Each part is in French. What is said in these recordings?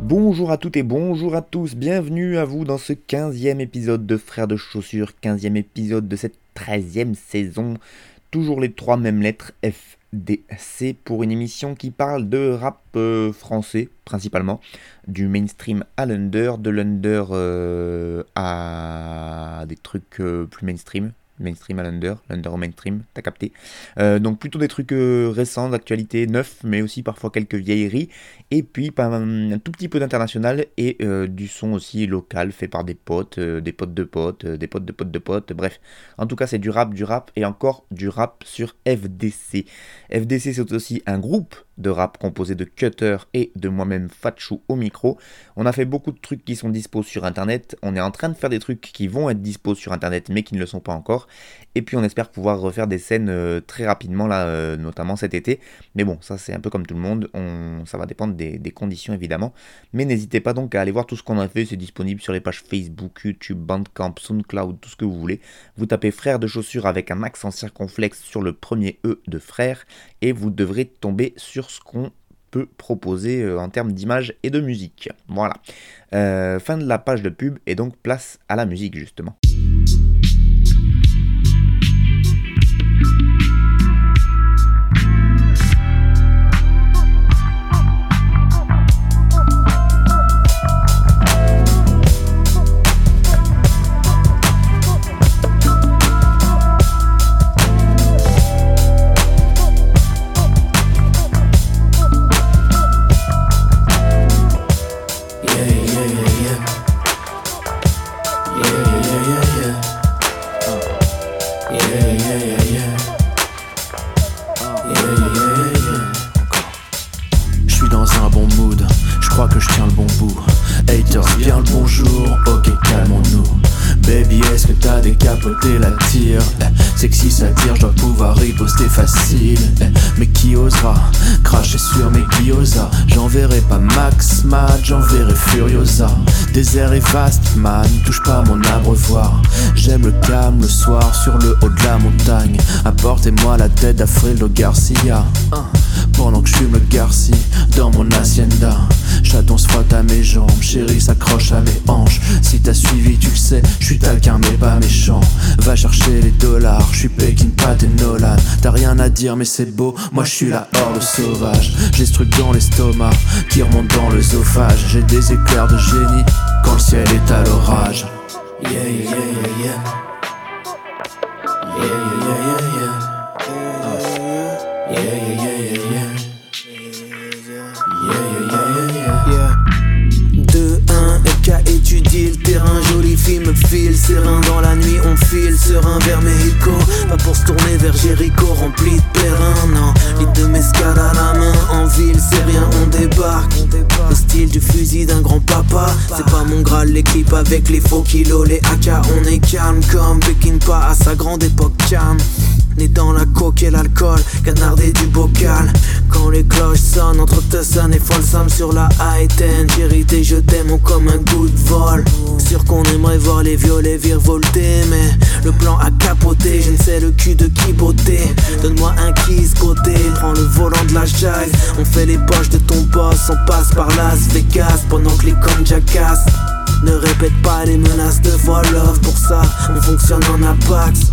Bonjour à toutes et bonjour à tous, bienvenue à vous dans ce 15e épisode de Frères de Chaussures, 15e épisode de cette 13e saison. Toujours les trois mêmes lettres, FDC, pour une émission qui parle de rap euh, français principalement, du mainstream à l'under, de l'under euh, à des trucs euh, plus mainstream, mainstream à l'under, l'under au mainstream, t'as capté. Euh, donc plutôt des trucs euh, récents, d'actualité, neufs, mais aussi parfois quelques vieilleries, et puis un tout petit peu d'international et euh, du son aussi local fait par des potes, des potes de potes, des potes de potes de potes, bref. En tout cas c'est du rap, du rap et encore du rap sur FDC. FDC c'est aussi un groupe de rap composé de Cutter et de moi-même Fatchou au micro. On a fait beaucoup de trucs qui sont dispo sur internet, on est en train de faire des trucs qui vont être dispo sur internet mais qui ne le sont pas encore. Et puis on espère pouvoir refaire des scènes euh, très rapidement là, euh, notamment cet été. Mais bon, ça c'est un peu comme tout le monde, on, ça va dépendre des, des conditions évidemment. Mais n'hésitez pas donc à aller voir tout ce qu'on a fait, c'est disponible sur les pages Facebook, YouTube, Bandcamp, SoundCloud, tout ce que vous voulez. Vous tapez frère de chaussures avec un accent circonflexe sur le premier E de frère et vous devrez tomber sur ce qu'on peut proposer euh, en termes d'image et de musique. Voilà. Euh, fin de la page de pub et donc place à la musique justement. J'enverrai pas Max Mad, j'enverrai Furiosa. Désert est vaste, man, touche pas mon abreuvoir. J'aime le calme le soir sur le haut de la montagne. Apportez-moi la tête d'Afrildo Garcia. Pendant que je fume le Garci dans mon hacienda. Chaton se frotte à mes jambes, chérie s'accroche à mes hanches. Si t'as suivi, tu le sais, je suis taquin mais pas méchant. Va chercher les dollars, je suis Pekin, Pat et Nolan. T'as rien à dire, mais c'est beau, moi je suis la horde sauvage. J'ai ce truc dans l'estomac qui remonte dans l'œsophage. J'ai des éclairs de génie quand le ciel est à l'orage. Yeah, yeah. Yeah, yeah, yeah, yeah, yeah. Yeah, file, serein dans la nuit on file, serein vers Mexico, pas pour se tourner vers Jericho, rempli de périn, non, litre de mescade à la main, en ville c'est rien, on débarque, le style du fusil d'un grand papa, c'est pas mon graal, l'équipe avec les faux kilos, les AK, on est calme comme Pekin pas à sa grande époque calme. Né dans la coque et l'alcool, canardé du bocal. Quand les cloches sonnent entre Tusson et Folsam sur la high ten, j'hérité, je t'aime comme un goût de vol. Sûr qu'on aimerait voir les violets virevolter, mais le plan a capoté, je ne sais le cul de qui beauté. Donne-moi un kiss côté, prends le volant de la jag. On fait les poches de ton boss, on passe par Las Vegas pendant que les connes jacassent. Ne répète pas les menaces de vol love, pour ça on fonctionne en apax.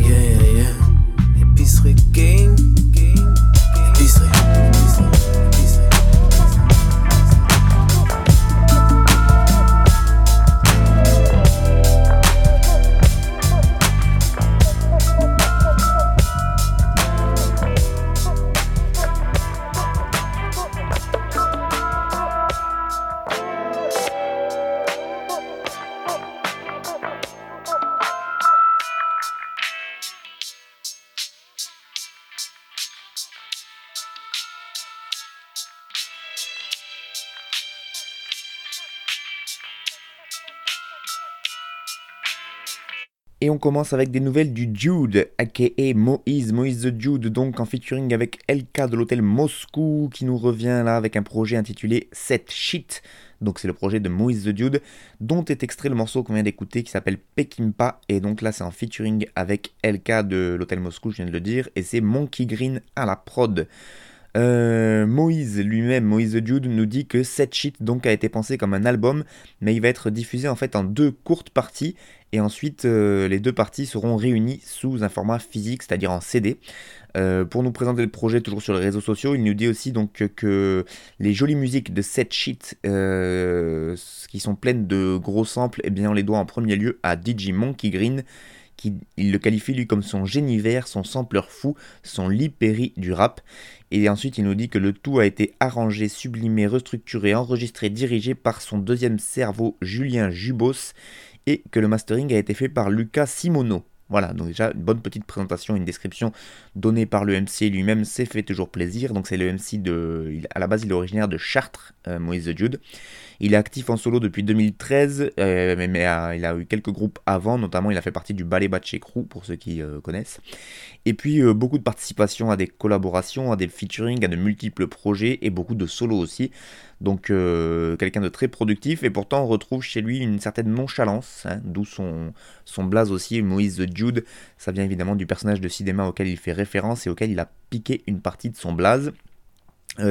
Et on commence avec des nouvelles du Jude, aka Moïse, Moïse the Jude, donc en featuring avec LK de l'hôtel Moscou, qui nous revient là avec un projet intitulé Set Shit. Donc c'est le projet de Moïse the Dude, dont est extrait le morceau qu'on vient d'écouter qui s'appelle Pekimpa. Et donc là c'est en featuring avec LK de l'hôtel Moscou, je viens de le dire, et c'est Monkey Green à la prod. Euh, Moïse lui-même, Moïse the Dude, nous dit que cette shit donc a été pensé comme un album, mais il va être diffusé en fait en deux courtes parties, et ensuite euh, les deux parties seront réunies sous un format physique, c'est-à-dire en CD. Euh, pour nous présenter le projet toujours sur les réseaux sociaux, il nous dit aussi donc que les jolies musiques de cette shit, qui sont pleines de gros samples, eh bien on les doit en premier lieu à DJ Monkey Green il le qualifie lui comme son génie vert, son sampleur fou, son lipéry du rap. Et ensuite il nous dit que le tout a été arrangé, sublimé, restructuré, enregistré, dirigé par son deuxième cerveau Julien Jubos et que le mastering a été fait par Lucas Simono. Voilà, donc déjà une bonne petite présentation, une description donnée par le MC lui-même, c'est fait toujours plaisir. Donc c'est le MC de, à la base il est originaire de Chartres, euh, Moïse the Jude. Il est actif en solo depuis 2013, euh, mais, il a eu quelques groupes avant, notamment il a fait partie du Ballet Batché Crew, pour ceux qui euh, connaissent. Et puis beaucoup de participation à des collaborations, à des featuring, à de multiples projets, et beaucoup de solos aussi. Donc quelqu'un de très productif, et pourtant on retrouve chez lui une certaine nonchalance, hein, d'où son, son blaze aussi, Moïse the Jude. Ça vient évidemment du personnage de cinéma auquel il fait référence et auquel il a piqué une partie de son blaze.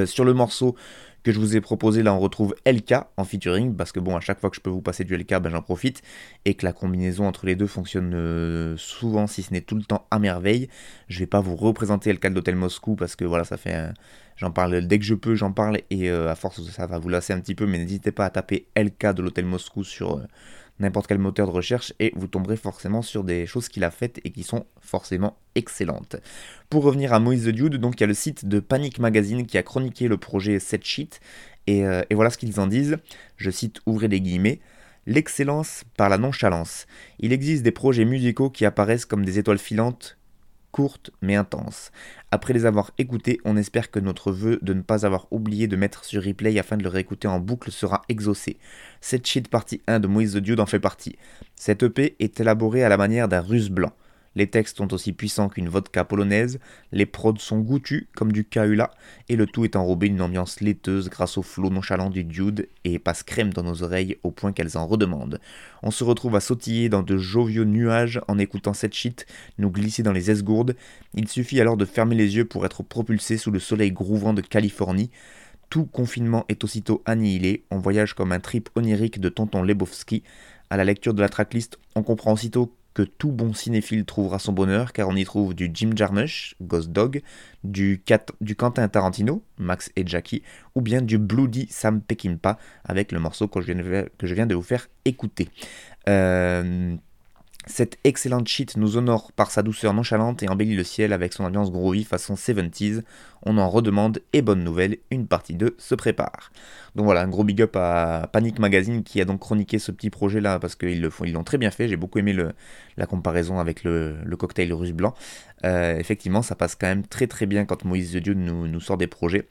sur le morceau, que je vous ai proposé. Là, on retrouve LK en featuring, parce que bon, à chaque fois que je peux vous passer du LK, ben, j'en profite, et que la combinaison entre les deux fonctionne euh, souvent, si ce n'est tout le temps, à merveille. Je vais pas vous représenter LK de l'hôtel Moscou, parce que voilà, ça fait... J'en parle dès que je peux, j'en parle, et euh, à force, ça va vous lasser un petit peu, mais n'hésitez pas à taper LK de l'hôtel Moscou sur... Euh, n'importe quel moteur de recherche et vous tomberez forcément sur des choses qu'il a faites et qui sont forcément excellentes. Pour revenir à Moïse the Dude, donc il y a le site de Panic Magazine qui a chroniqué le projet Set Sheet et, euh, et voilà ce qu'ils en disent. Je cite, ouvrez les guillemets. L'excellence par la nonchalance. Il existe des projets musicaux qui apparaissent comme des étoiles filantes courte mais intense. Après les avoir écoutés, on espère que notre vœu de ne pas avoir oublié de mettre sur replay afin de le réécouter en boucle sera exaucé. Cette shit partie 1 de Moïse the Dude en fait partie. Cette EP est élaborée à la manière d'un russe blanc. Les textes sont aussi puissants qu'une vodka polonaise, les prods sont goûtus comme du Kahula, et le tout est enrobé d'une ambiance laiteuse grâce au flot nonchalant du dude et passe crème dans nos oreilles au point qu'elles en redemandent. On se retrouve à sautiller dans de joviaux nuages en écoutant cette shit nous glisser dans les esgourdes. Il suffit alors de fermer les yeux pour être propulsé sous le soleil grouvant de Californie. Tout confinement est aussitôt annihilé, on voyage comme un trip onirique de Tonton Lebowski. À la lecture de la tracklist, on comprend aussitôt que tout bon cinéphile trouvera son bonheur, car on y trouve du Jim Jarmusch, Ghost Dog, du, Quentin Tarantino, Max et Jackie, ou bien du Bloody Sam Peckinpah, avec le morceau que je viens de, que je viens de vous faire écouter. Euh, cette excellente shit nous honore par sa douceur nonchalante et embellit le ciel avec son ambiance groovy façon 70s. On en redemande et bonne nouvelle, une partie 2 se prépare. Donc voilà, un gros big up à Panic Magazine qui a donc chroniqué ce petit projet là parce qu'ils ils l'ont très bien fait. J'ai beaucoup aimé la comparaison avec le, cocktail russe blanc. Euh, effectivement, ça passe quand même très très bien quand Moïse the Dieu nous sort des projets.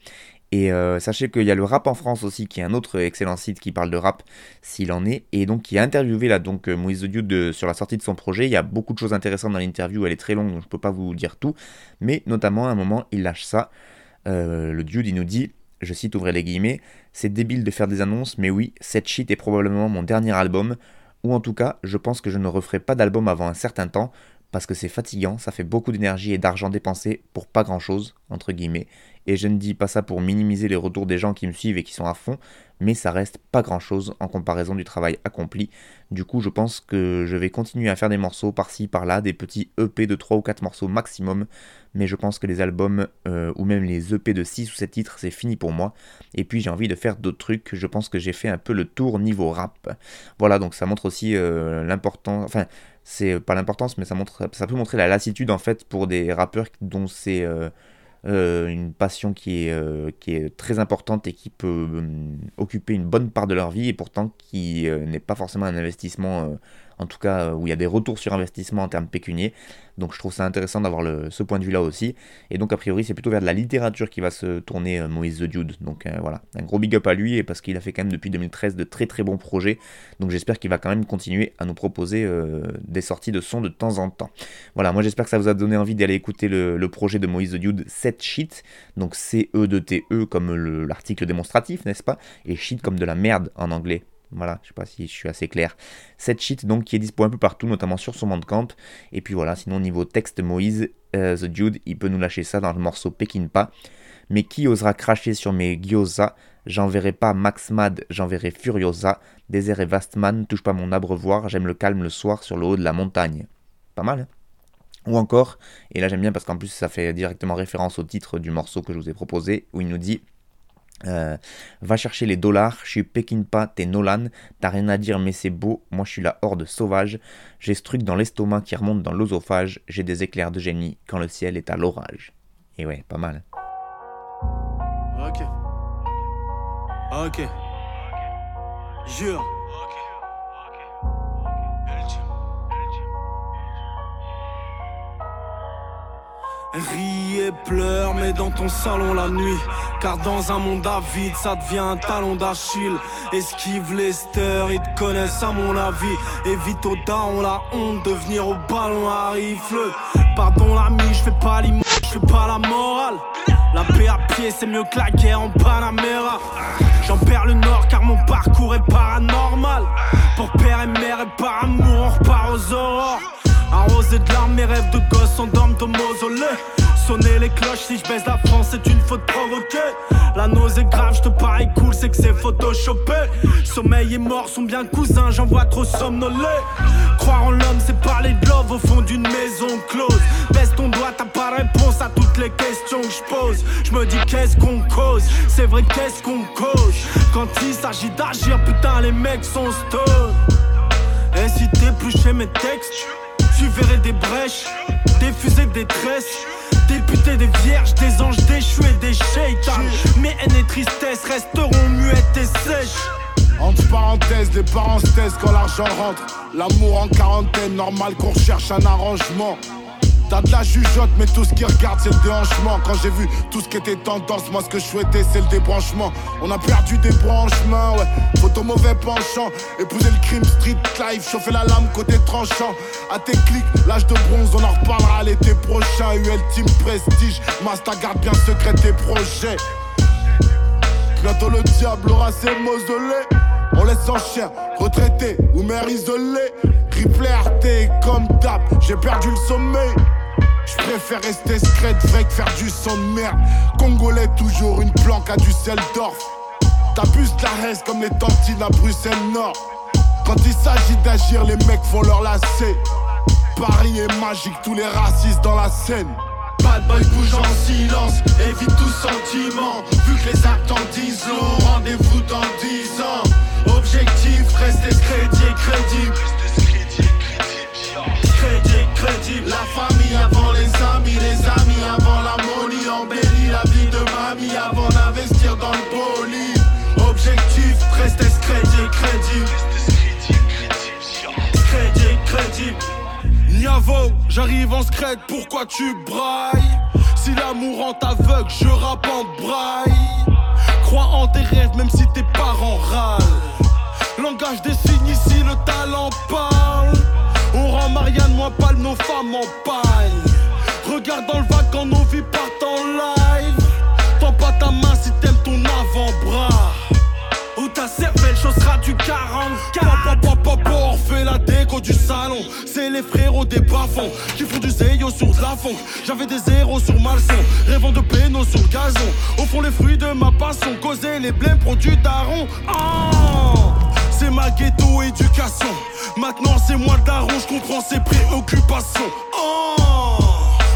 Et euh, sachez qu'il y a le Rap en France aussi, qui est un autre excellent site qui parle de rap, s'il en est, et donc qui a interviewé là donc euh, Moïse Dude sur la sortie de son projet. Il y a beaucoup de choses intéressantes dans l'interview, elle est très longue, donc je ne peux pas vous dire tout, mais notamment à un moment il lâche ça. Euh, le Dude il nous dit, je cite ouvrez les guillemets, c'est débile de faire des annonces, mais oui, cette shit est probablement mon dernier album, ou en tout cas, je pense que je ne referai pas d'album avant un certain temps, parce que c'est fatigant, ça fait beaucoup d'énergie et d'argent dépensé pour pas grand chose, entre guillemets, et je ne dis pas ça pour minimiser les retours des gens qui me suivent et qui sont à fond, mais ça reste pas grand chose en comparaison du travail accompli. Du coup, je pense que je vais continuer à faire des morceaux par-ci, par-là, des petits EP de 3 ou 4 morceaux maximum, mais je pense que les albums euh, ou même les EP de 6 ou 7 titres, c'est fini pour moi. Et puis j'ai envie de faire d'autres trucs, je pense que j'ai fait un peu le tour niveau rap. Voilà, donc ça montre aussi euh, l'importance, enfin, c'est pas l'importance, mais ça, montre, ça peut montrer la lassitude en fait pour des rappeurs dont c'est. Euh, euh, une passion qui est, euh, très importante et qui peut euh, occuper une bonne part de leur vie et pourtant qui n'est pas forcément un investissement en tout cas euh, où il y a des retours sur investissement en termes pécuniers. Donc je trouve ça intéressant d'avoir ce point de vue là aussi. Et donc a priori c'est plutôt vers de la littérature qui va se tourner euh, Moïse The Dude. Donc euh, voilà, un gros big up à lui et parce qu'il a fait quand même depuis 2013 de très très bons projets. Donc j'espère qu'il va quand même continuer à nous proposer des sorties de son de temps en temps. Voilà, moi j'espère que ça vous a donné envie d'aller écouter le, projet de Moïse The Dude, 7 Shit. Donc C-E-D-T-E e comme l'article démonstratif, n'est-ce pas? Et shit comme de la merde en anglais. Voilà, je sais pas si je suis assez clair. Cette sheet donc qui est dispo un peu partout, notamment sur son bandcamp. Et puis voilà, sinon niveau texte Moïse, euh, The Dude, il peut nous lâcher ça dans le morceau Pekinpa. Mais qui osera cracher sur mes gyoza? J'enverrai pas Max Mad, j'enverrai Furiosa. Désert et Vastman, touche pas mon abreuvoir, j'aime le calme le soir sur le haut de la montagne. Pas mal, hein ou encore, et là j'aime bien parce qu'en plus ça fait directement référence au titre du morceau que je vous ai proposé, où il nous dit euh, va chercher les dollars, je suis Pekinpa, t'es Nolan, t'as rien à dire mais c'est beau, moi je suis la horde sauvage, j'ai ce truc dans l'estomac qui remonte dans l'osophage, j'ai des éclairs de génie quand le ciel est à l'orage. Et ouais, pas mal. Ok. Ok. Jure. Rie et pleure, mais dans ton salon la nuit. Car dans un monde avide, ça devient un talon d'Achille. Esquive les ils te connaissent à mon avis. Évite au down la honte de venir au ballon à rifle. Pardon l'ami, je fais pas l'image, je fais pas la morale. La paix à pied, c'est mieux que la guerre en Panamera. J'en perds le nord car mon parcours est paranormal. Pour père et mère et par amour, on repart aux aurores. Arrosé de larmes, mes rêves de gosse s'endorment au mausolée. Sonner les cloches, si je baisse la France, c'est une faute provoquée. La nausée grave, je te parie cool, c'est que c'est photoshopé. Sommeil et mort sont bien cousins, j'en vois trop somnolé. Croire en l'homme, c'est parler de love au fond d'une maison close. Baisse ton doigt, t'as pas réponse à toutes les questions que je pose. Je me dis qu'est-ce qu'on cause, c'est vrai qu'est-ce qu'on cause? Quand il s'agit d'agir, putain, les mecs sont stone. Et si t'épluchais mes textes, tu verrais des brèches, des fusées de détresse. Députés des vierges, des anges déchus des shaitans. Mes haines et tristesses resteront muettes et sèches. Entre parenthèses, les parents se quand l'argent rentre. L'amour en quarantaine, normal qu'on cherche un arrangement. T'as de la jugeote, mais tout ce qui regarde, c'est le déhanchement. Quand j'ai vu tout ce qui était tendance, moi ce que je souhaitais, c'est le débranchement. On a perdu des branchements, ouais. Photo mauvais penchant. Épouser le crime, street life, chauffer la lame côté tranchant. À tes clics, l'âge de bronze, on en reparlera l'été prochain. UL Team Prestige, Master garde bien secret tes projets. Bientôt le diable aura ses mausolées. On laisse en chien, retraité ou mère isolée. Triple RT comme tap, j'ai perdu le sommeil. Je préfère rester secret vrai que faire du son de merde. Congolais, toujours une planque à du Seldorf. T'abuses de la reste comme les tantines à Bruxelles Nord. Quand il s'agit d'agir, les mecs font leur lacet. Paris est magique, tous les racistes dans la scène. Bad boy bouge en silence, évite tout sentiment. Vu que les actes en disent long, rendez-vous dans 10 ans. Objectif, rester crédit et crédible. La famille avant les amis, les amis avant la money. Embellit la vie de mamie avant d'investir dans le bolide. Objectif, rester crédit, crédible. Crédit, crédible. Niavo, j'arrive en scred, pourquoi tu brailles? Si l'amour en t'aveugle, je rappe en braille Crois en tes rêves même si tes parents râlent Langage des signes ici, le talent parle Marianne moins pâle, nos femmes en paille. Regarde dans le quand nos vies partent en live. Tends pas ta main si t'aimes ton avant-bras. Ou ta cervelle chaussera du 44 on fait la déco du salon. C'est les frérots des bas Qui font du zéyo sur la J'avais des zéros sur malson Rêvant de péno sur gazon. Au fond les fruits de ma passion Causer les blêmes produits daron. Oh c'est ma ghetto éducation. Maintenant c'est moi daron, je comprends ses préoccupations. Oh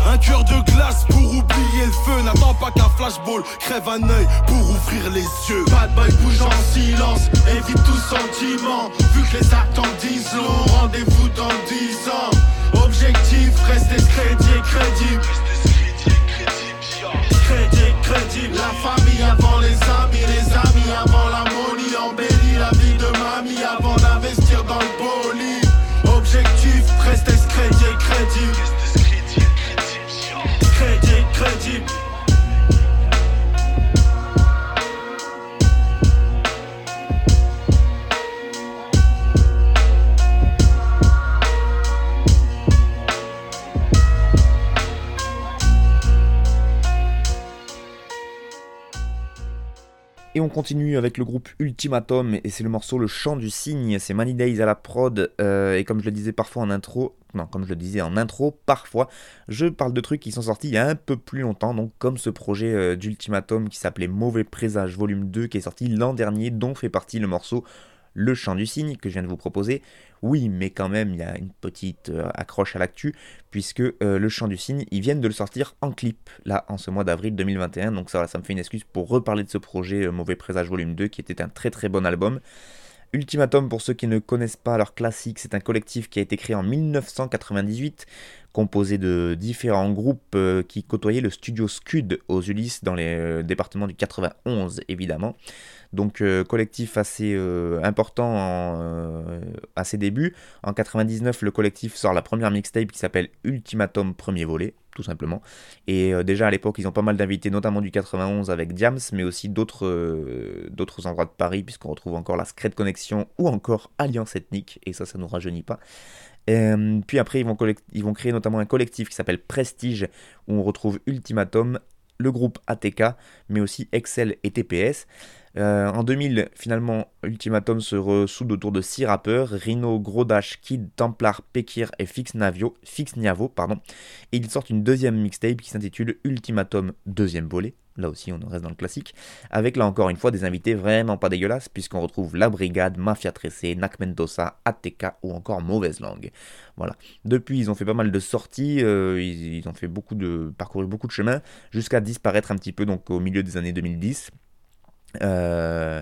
un cœur de glace pour oublier le feu. N'attends pas qu'un flashball crève un œil pour ouvrir les yeux. Bad boy bouge en silence, évite tout sentiment. Vu que les actes en disent long, rendez-vous dans 10 ans. Objectif, rester crédit et crédible. Crédit, crédible. La famille avant les amis, les amis avant la Et on continue avec le groupe Ultimatum et c'est le morceau Le Chant du Cygne, c'est Money Days à la prod euh, et comme je le disais parfois en intro, non comme je le disais en intro, parfois je parle de trucs qui sont sortis il y a un peu plus longtemps, donc comme ce projet euh, d'Ultimatum qui s'appelait Mauvais Présage Volume 2 qui est sorti l'an dernier dont fait partie le morceau le chant du cygne que je viens de vous proposer. Oui, mais quand même, il y a une petite euh, accroche à l'actu, puisque euh, le chant du cygne, ils viennent de le sortir en clip, là, en ce mois d'avril 2021. Donc ça, ça me fait une excuse pour reparler de ce projet euh, Mauvais Présage Volume 2, qui était un très très bon album. Ultimatum, pour ceux qui ne connaissent pas leur classique, c'est un collectif qui a été créé en 1998, composé de différents groupes qui côtoyaient le studio Scud aux Ulysses dans les départements du 91 évidemment. Donc euh, collectif assez euh, important euh, à ses débuts. En 99, le collectif sort la première mixtape qui s'appelle Ultimatum Premier Volet, tout simplement. Et déjà à l'époque, ils ont pas mal d'invités, notamment du 91 avec Diams, mais aussi d'autres endroits de Paris, puisqu'on retrouve encore la Secret Connection ou encore Alliance Ethnique, et ça, ça nous rajeunit pas. Puis après, ils vont, créer notamment un collectif qui s'appelle Prestige, où on retrouve Ultimatum, le groupe ATK, mais aussi Excel et TPS. Euh, en 2000, finalement, Ultimatum se ressoude autour de 6 rappeurs, Rhino, Grodash, Kid, Templar, Pekir et Fix, Navio. Pardon. Et ils sortent une deuxième mixtape qui s'intitule Ultimatum deuxième volet. Là aussi, on reste dans le classique. Avec là encore une fois des invités vraiment pas dégueulasses, puisqu'on retrouve La Brigade, Mafia Tressé, Nak Mendoza, ATK ou encore Mauvaise Langue. Voilà. Depuis, ils ont fait pas mal de sorties, euh, ils, ils, ont fait beaucoup de, parcouru beaucoup de chemins, jusqu'à disparaître un petit peu donc au milieu des années 2010. Euh,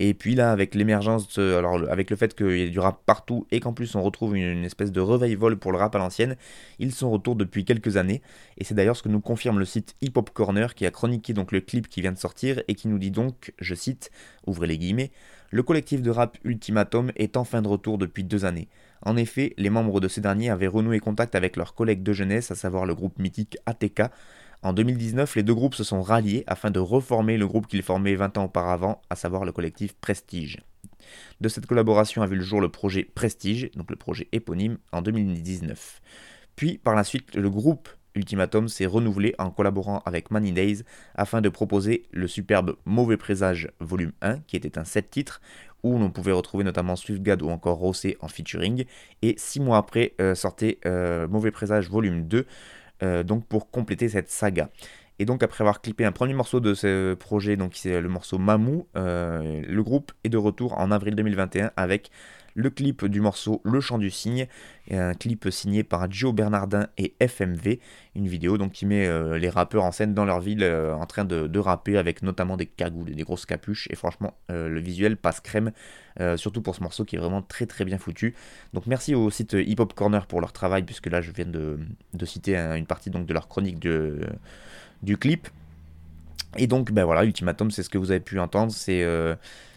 et puis là, avec l'émergence, alors avec le fait qu'il y ait du rap partout et qu'en plus on retrouve une, espèce de revival pour le rap à l'ancienne, ils sont retour depuis quelques années. Et c'est d'ailleurs ce que nous confirme le site Hip Hop Corner qui a chroniqué donc le clip qui vient de sortir et qui nous dit donc, je cite, ouvrez les guillemets, le collectif de rap Ultimatum est enfin de retour depuis deux années. En effet, les membres de ces derniers avaient renoué contact avec leurs collègues de jeunesse, à savoir le groupe mythique ATK, en 2019, les deux groupes se sont ralliés afin de reformer le groupe qu'ils formaient 20 ans auparavant, à savoir le collectif Prestige. De cette collaboration a vu le jour le projet Prestige, donc le projet éponyme, en 2019. Puis, par la suite, le groupe Ultimatum s'est renouvelé en collaborant avec Money Days afin de proposer le superbe Mauvais Présage Volume 1, qui était un 7 titres, où l'on pouvait retrouver notamment Swiftgad ou encore Rossé en featuring. Et six mois après euh, sortait euh, Mauvais Présage Volume 2, euh, donc pour compléter cette saga. Et donc après avoir clippé un premier morceau de ce projet, donc c'est le morceau Mamou, euh, le groupe est de retour en avril 2021 avec le clip du morceau Le Chant du Cygne, un clip signé par Joe Bernardin et FMV, une vidéo donc qui met euh, les rappeurs en scène dans leur ville euh, en train de, rapper avec notamment des cagoules et des grosses capuches et franchement euh, le visuel passe crème surtout pour ce morceau qui est vraiment très très bien foutu. Donc merci au site Hip Hop Corner pour leur travail puisque là je viens de, citer une partie donc de leur chronique du clip. Et donc ben voilà, Ultimatum c'est ce que vous avez pu entendre, c'est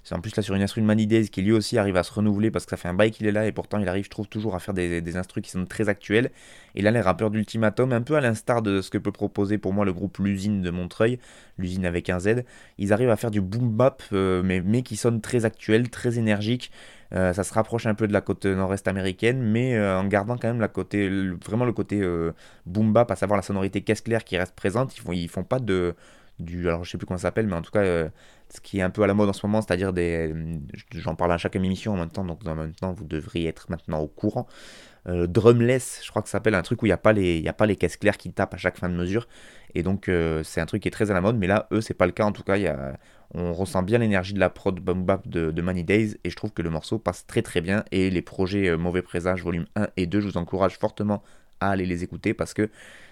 c'est en plus là sur une instru de Many Days qui lui aussi arrive à se renouveler parce que ça fait un bail qu'il est là et pourtant il arrive, je trouve, toujours à faire des, des instrus qui sont très actuels. Et là, les rappeurs d'Ultimatum, un peu à l'instar de ce que peut proposer pour moi le groupe L'usine de Montreuil, l'usine avec un Z, ils arrivent à faire du boom bap, euh, mais, mais qui sonne très actuel, très énergique. Euh, ça se rapproche un peu de la côte nord-est américaine, mais euh, en gardant quand même la côté, vraiment le côté boom bap, à savoir la sonorité caisse claire qui reste présente. Ils font, ils font pas de du alors je sais plus comment ça s'appelle mais en tout cas ce qui est un peu à la mode en ce moment c'est-à-dire des j'en parle à chaque émission en même temps donc en même temps vous devriez être maintenant au courant. Euh, drumless je crois que ça s'appelle un truc où il n'y a pas les a pas les caisses claires qui tapent à chaque fin de mesure. Et donc euh, c'est un truc qui est très à la mode mais là eux c'est pas le cas. En tout cas on ressent bien l'énergie de la prod boom bap de, de Money Days et je trouve que le morceau passe très très bien. Et les projets Mauvais Présage volume 1 et 2 je vous encourage fortement à aller les écouter parce que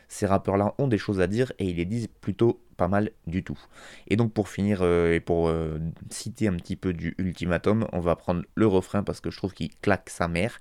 ces rappeurs-là ont des choses à dire et ils les disent plutôt pas mal du tout. Et donc pour finir euh, et pour euh, citer un petit peu du ultimatum, on va prendre le refrain parce que je trouve qu'il claque sa mère,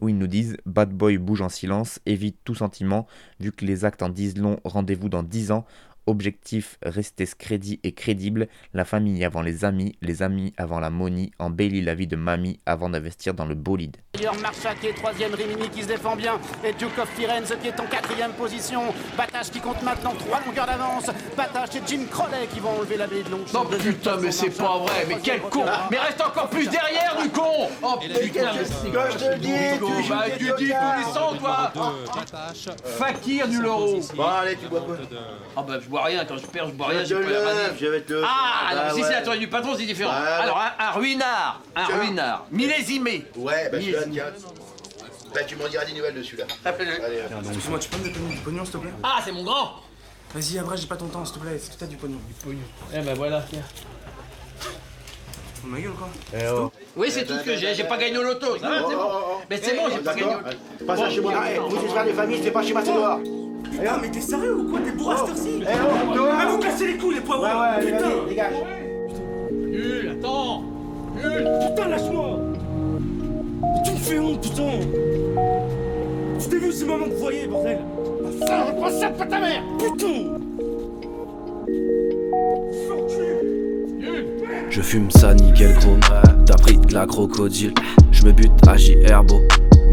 où ils nous disent Bad boy bouge en silence, évite tout sentiment, vu que les actes en disent long, rendez-vous dans 10 ans, Objectif, rester crédit et crédible. La famille avant les amis, les amis avant la monie. Embellit la vie de mamie avant d'investir dans le bolide. Marchak troisième, Rimini qui se défend bien. Et Duke of Firenze qui est en quatrième position. Batache qui compte maintenant trois longueurs d'avance. Batache et Jim Crowley qui vont enlever la baie de long. Non putain, mais c'est pas vrai, mais quel con Mais reste encore plus derrière, du con Oh putain, mais c'est je te dis, Bah tu dis tous les sons, toi Fakir du loro Bon allez, tu bois quoi Ah bah je bois rien, quand je perds, je bois rien, Je j'ai pas la lève, je vais te le Ah, alors, si ouais. c'est la toile du patron, c'est différent. Ouais, ouais. Alors, un, un ruinard, un Tiens. ruinard, millésimé. Ouais, bah celui-là, tiens. Bah tu m'en diras des nouvelles de celui-là. Excuse-moi, tu peux me donner du pognon, s'il te plaît? Ah, c'est mon grand Vas-y, après, j'ai pas ton temps, s'il te plaît. Est-ce que t'as du pognon? Du pognon. Eh ben voilà, tiens. Ma gueule, quoi. Oui, c'est tout ce que j'ai, j'ai pas gagné au loto, ça va, c'est bon. Mais c'est bon, j'ai pas gagné au loto. C'est pas ça chez moi. Eh, vous êtes des familles, c'est pas chez moi, c'est dehors. Putain, mais t'es sérieux ou quoi T'es bourré à cette heure-ci Eh oh. Ah, vous cassez les couilles, les poivrons Ouais, ouais, Putain. dégage. Nul, attends. Nul. Putain, lâche-moi. Tu me fais honte, putain. Tu t'es vu, c'est maman que vous voyez, bordel. Ça, je prends ça de ta mère. Putain. Je fume ça nickel chrome, t'as pris de la crocodile. Je me bute à J Herbo,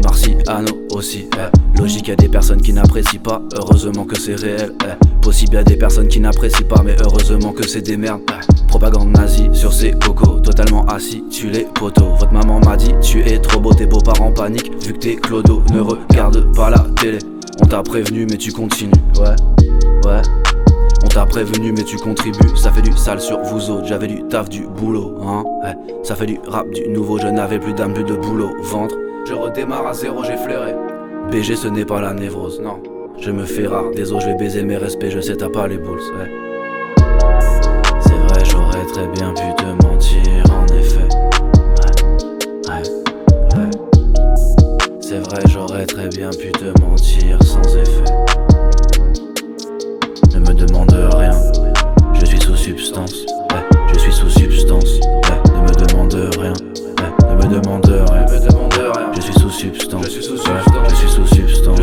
Marciano aussi. eh. Logique, y a des personnes qui n'apprécient pas, heureusement que c'est réel. eh. Possible, y a des personnes qui n'apprécient pas, mais heureusement que c'est des merdes. eh. Propagande nazie sur ces cocos, totalement assis, tu les poteaux. Votre maman m'a dit, tu es trop beau, tes beaux-parents paniquent, vu que t'es clodo, ne regarde pas la télé. On t'a prévenu, mais tu continues, ouais, ouais. On t'a prévenu mais tu contribues, ça fait du sale sur vous autres, j'avais du taf du boulot, hein ouais. Ça fait du rap du nouveau, je n'avais plus d'âme, plus de boulot, ventre Je redémarre à zéro, j'ai flairé BG ce n'est pas la névrose, non. Je me fais rare, désolé je vais baiser mes respects, je sais t'as pas les boules, C'est vrai. J'aurais très bien pu te mentir en effet. C'est vrai j'aurais très bien pu te mentir sans effet. Ne me demande rien. Je suis sous substance, ouais, je suis sous substance, ouais, ne me demande rien, ouais, ne me demande rien, me demande rien. Je suis sous substance, je suis sous substance, je suis sous substance,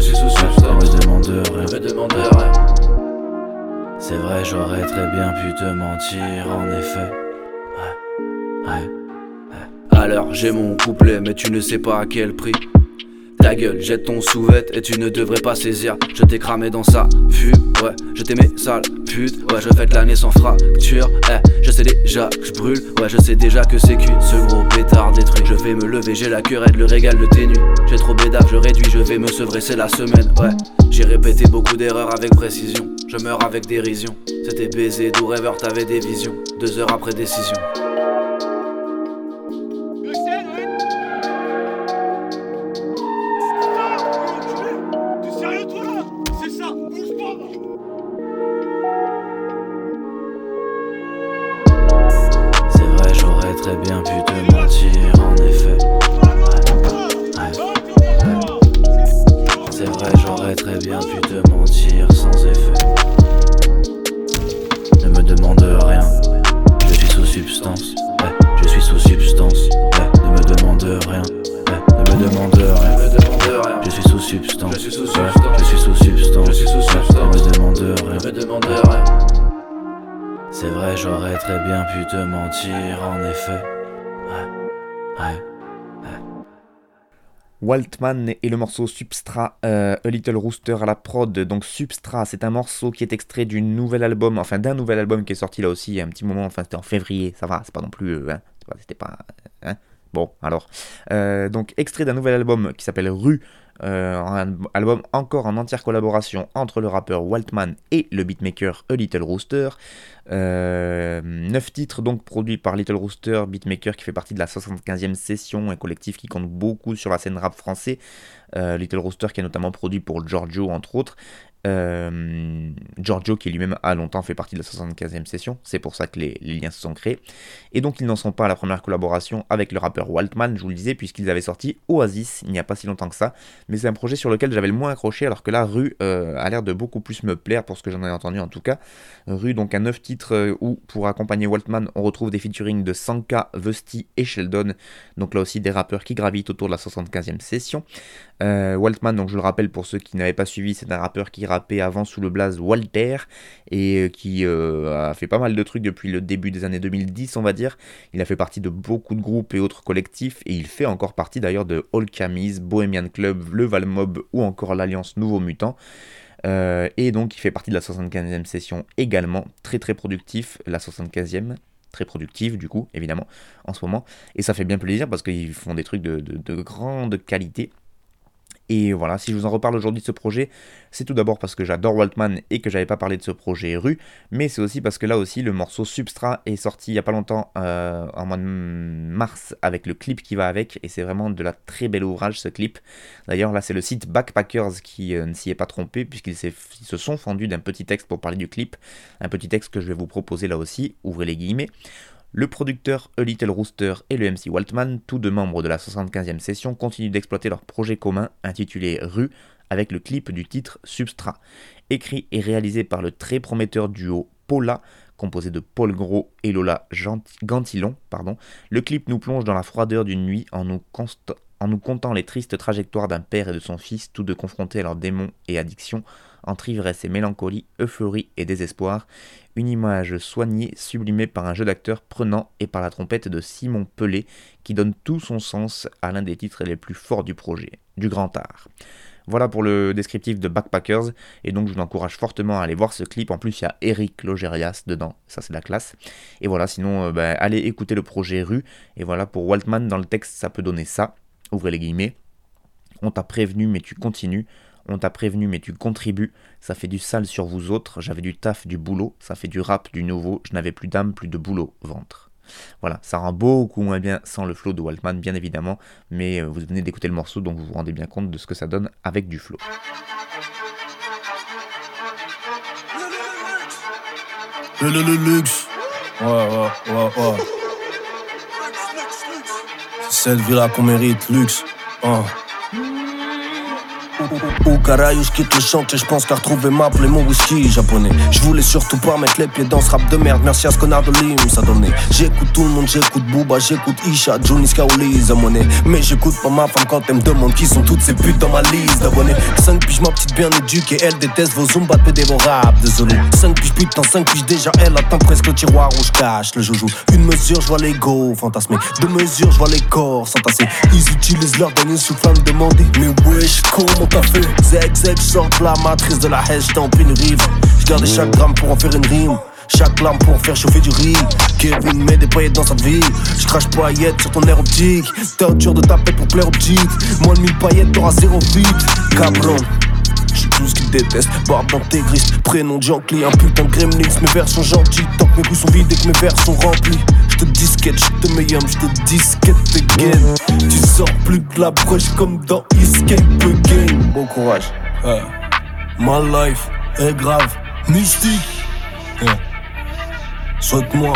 rien. C'est vrai, j'aurais très bien pu te mentir, en effet. Ouais, ouais, ouais. Alors j'ai mon couplet, mais tu ne sais pas à quel prix. Jette ton sous-vêt et tu ne devrais pas saisir. Je t'ai cramé dans sa fût, ouais, je t'aimais sale pute, ouais, je fête l'année sans fracture, eh, je sais déjà que je brûle, ouais, je sais déjà que c'est cul, ce gros pétard détruit. Je vais me lever, j'ai la querelle, le régal de tes nuits. J'ai trop bédave, je réduis, je vais me sevrer, c'est la semaine, ouais. J'ai répété beaucoup d'erreurs avec précision, je meurs avec dérision. C'était baiser, doux rêveur, t'avais des visions, deux heures après décision. Très bien pu te mentir, en effet. Waltman et le morceau Substrat, euh, A Little Rooster à la prod. Donc Substrat, c'est un morceau qui est extrait du nouvel album, enfin d'un nouvel album qui est sorti là aussi il y a un petit moment, enfin c'était en février, ça va, c'est pas non plus, euh, hein, c'était pas, hein, bon alors. Euh, donc extrait d'un nouvel album qui s'appelle Rue, euh, un album encore en entière collaboration entre le rappeur Waltman et le beatmaker A Little Rooster. Euh, 9 titres donc produits par Little Rooster, beatmaker qui fait partie de la 75e session, un collectif qui compte beaucoup sur la scène rap français. Euh, Little Rooster qui a notamment produit pour Giorgio entre autres. Euh, Giorgio qui lui-même a longtemps fait partie de la 75e session, c'est pour ça que les, liens se sont créés. Et donc ils n'en sont pas à la première collaboration avec le rappeur Waltman, je vous le disais, puisqu'ils avaient sorti Oasis il n'y a pas si longtemps que ça. Mais c'est un projet sur lequel j'avais le moins accroché, alors que là, Rue euh, a l'air de beaucoup plus me plaire pour ce que j'en ai entendu en tout cas. Rue, donc un 9 titres euh, où pour accompagner Waltman, on retrouve des featurings de Sanka, Vusty et Sheldon. Donc là aussi des rappeurs qui gravitent autour de la 75e session. Waltman, donc je le rappelle pour ceux qui n'avaient pas suivi, c'est un rappeur qui rappait avant sous le blaze Walter et euh, qui a fait pas mal de trucs depuis le début des années 2010, on va dire. Il a fait partie de beaucoup de groupes et autres collectifs et il fait encore partie d'ailleurs de All Camis, Bohemian Club, Le Valmob ou encore l'Alliance Nouveau Mutant. et donc il fait partie de la 75e session également, très très productif, la 75e, très productive du coup, évidemment, en ce moment. Et ça fait bien plaisir parce qu'ils font des trucs de grande qualité. Et voilà, si je vous en reparle aujourd'hui de ce projet, c'est tout d'abord parce que j'adore Waltman et que j'avais pas parlé de ce projet rue, mais c'est aussi parce que là aussi le morceau Substrat est sorti il y a pas longtemps, euh, en mois de mars, avec le clip qui va avec, et c'est vraiment de la très belle ouvrage ce clip. D'ailleurs là c'est le site Backpackers qui euh, ne s'y est pas trompé, puisqu'ils se sont fendus d'un petit texte pour parler du clip, un petit texte que je vais vous proposer là aussi, ouvrez les guillemets. Le producteur A Little Rooster et le MC Waltman, tous deux membres de la 75e session, continuent d'exploiter leur projet commun intitulé Rue avec le clip du titre Substrat. Écrit et réalisé par le très prometteur duo Paula, composé de Paul Gros et Lola Gantilon, le clip nous plonge dans la froideur d'une nuit en nous, en nous contant les tristes trajectoires d'un père et de son fils, tous deux confrontés à leurs démons et addictions, entre ivresse et mélancolie, euphorie et désespoir, une image soignée, sublimée par un jeu d'acteur prenant et par la trompette de Simon Pelé, qui donne tout son sens à l'un des titres les plus forts du projet, du grand art. Voilà pour le descriptif de Backpackers, et donc je vous encourage fortement à aller voir ce clip. En plus, il y a Eric Logerias dedans, ça c'est la classe. Et voilà, sinon, euh, bah, allez écouter le projet Rue. Et voilà, pour Waltman, dans le texte, ça peut donner ça. Ouvrez les guillemets. On t'a prévenu, mais tu continues. On t'a prévenu mais tu contribues, ça fait du sale sur vous autres, j'avais du taf, du boulot, ça fait du rap, du nouveau, je n'avais plus d'âme, plus de boulot, ventre. Voilà, ça rend beaucoup moins bien sans le flow de Waltman bien évidemment, mais euh, vous venez d'écouter le morceau donc vous vous rendez bien compte de ce que ça donne avec du flow. Le, le, le luxe. Ouais, ouais, ouais, ouais. C'est cette vie-là qu'on mérite, luxe. Oh. Je quitte le chantier, je pense qu'à retrouver ma plaie, mon whisky japonais. Je voulais surtout pas mettre les pieds dans ce rap de merde, merci à ce connard de Lim, ça donnait. J'écoute tout le monde, j'écoute Booba, j'écoute Isha, Johnny Skaoli, monnaie. Mais j'écoute pas ma femme quand elle me demande qui sont toutes ces putes dans ma liste d'abonnés. 5 piges, ma petite bien éduquée, elle déteste vos zumba de dévorables, désolé. 5 piges, putain, 5 piges déjà, elle atteint presque le tiroir où je cache le joujou. Une mesure, je vois l'ego fantasmer. Deux mesures, je vois les corps s'entasser. Ils utilisent leur dernier souffle à me demander, mais wesh, comment t'as fait? Zeg, zeg, sort la matrice de la haine, j'étais en rive. J'gardais chaque gramme pour en faire une rime. Chaque lame pour faire chauffer du riz. Kevin met des paillettes dans sa vie. J'crache paillettes sur ton air optique. T'es dur de taper pour plaire petites. Moins de 1000 paillettes, t'auras zéro vite. Cabron. J'suis tout ce qu'ils détestent, barbe d'intégriste, prénom de Jean-Cli, un putain de gremlins, mes vers sont gentils, tant que mes coups sont vides et que mes vers sont remplis. J'te disquette, j'te meilleur, j'te disquette again. Tu sors plus de la brèche comme dans Escape Game. Bon courage. My life est grave, mystique. Souhaite-moi